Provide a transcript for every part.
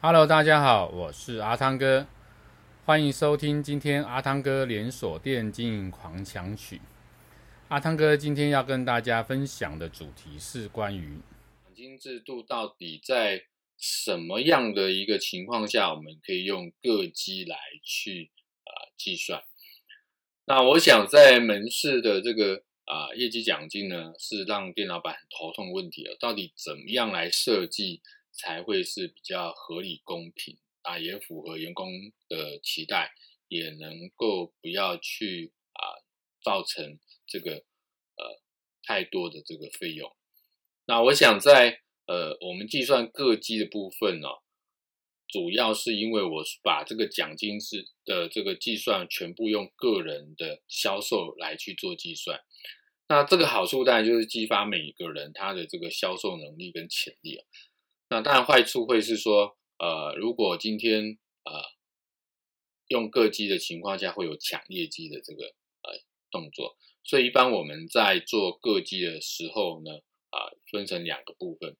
Hello，大家好，我是阿汤哥，欢迎收听今天阿汤哥连锁店经营狂想曲。阿汤哥今天要跟大家分享的主题是关于奖金制度到底在什么样的一个情况下，我们可以用个基来去啊、计算。那我想在门市的这个啊、呃、业绩奖金呢，是让店老板很头痛的问题了，到底怎么样来设计？才会是比较合理公平啊，也符合员工的期待，也能够不要去啊造成这个呃太多的这个费用。那我想在呃我们计算各机的部分呢、主要是因为我把这个奖金是的这个计算全部用个人的销售来去做计算。那这个好处当然就是激发每一个人他的这个销售能力跟潜力啊。那当然，坏处会是说，呃，如果今天呃用个机的情况下，会有抢业绩的这个呃动作。所以，一般我们在做各机的时候呢，啊、分成两个部分。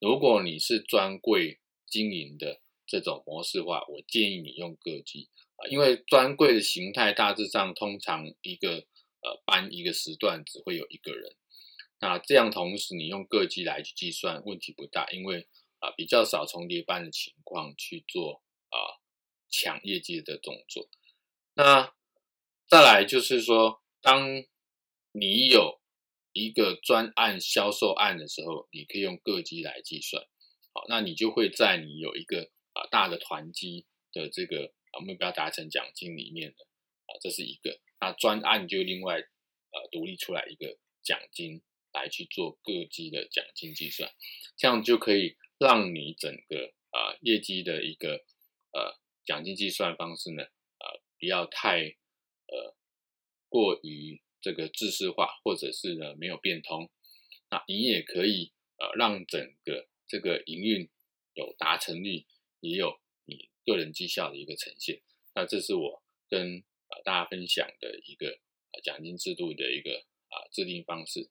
如果你是专柜经营的这种模式的话，我建议你用个基啊，因为专柜的形态大致上通常一个呃班一个时段只会有一个人。那这样同时你用个机来去计算，问题不大，因为比较少重叠班的情况去做啊抢业绩的动作。那再来就是说，当你有一个专案销售案的时候，你可以用个基来计算。好，那你就会在你有一个啊大的团积的这个啊目标达成奖金里面的啊，这是一个。那专案就另外呃独立出来一个奖金来去做各级的奖金计算，这样就可以。让你整个啊、业绩的一个呃奖金计算方式呢，呃不要太呃过于这个制式化，或者是呢没有变通。那你也可以呃让整个这个营运有达成率，也有你个人绩效的一个呈现。那这是我跟呃大家分享的一个呃奖金制度的一个啊、制定方式。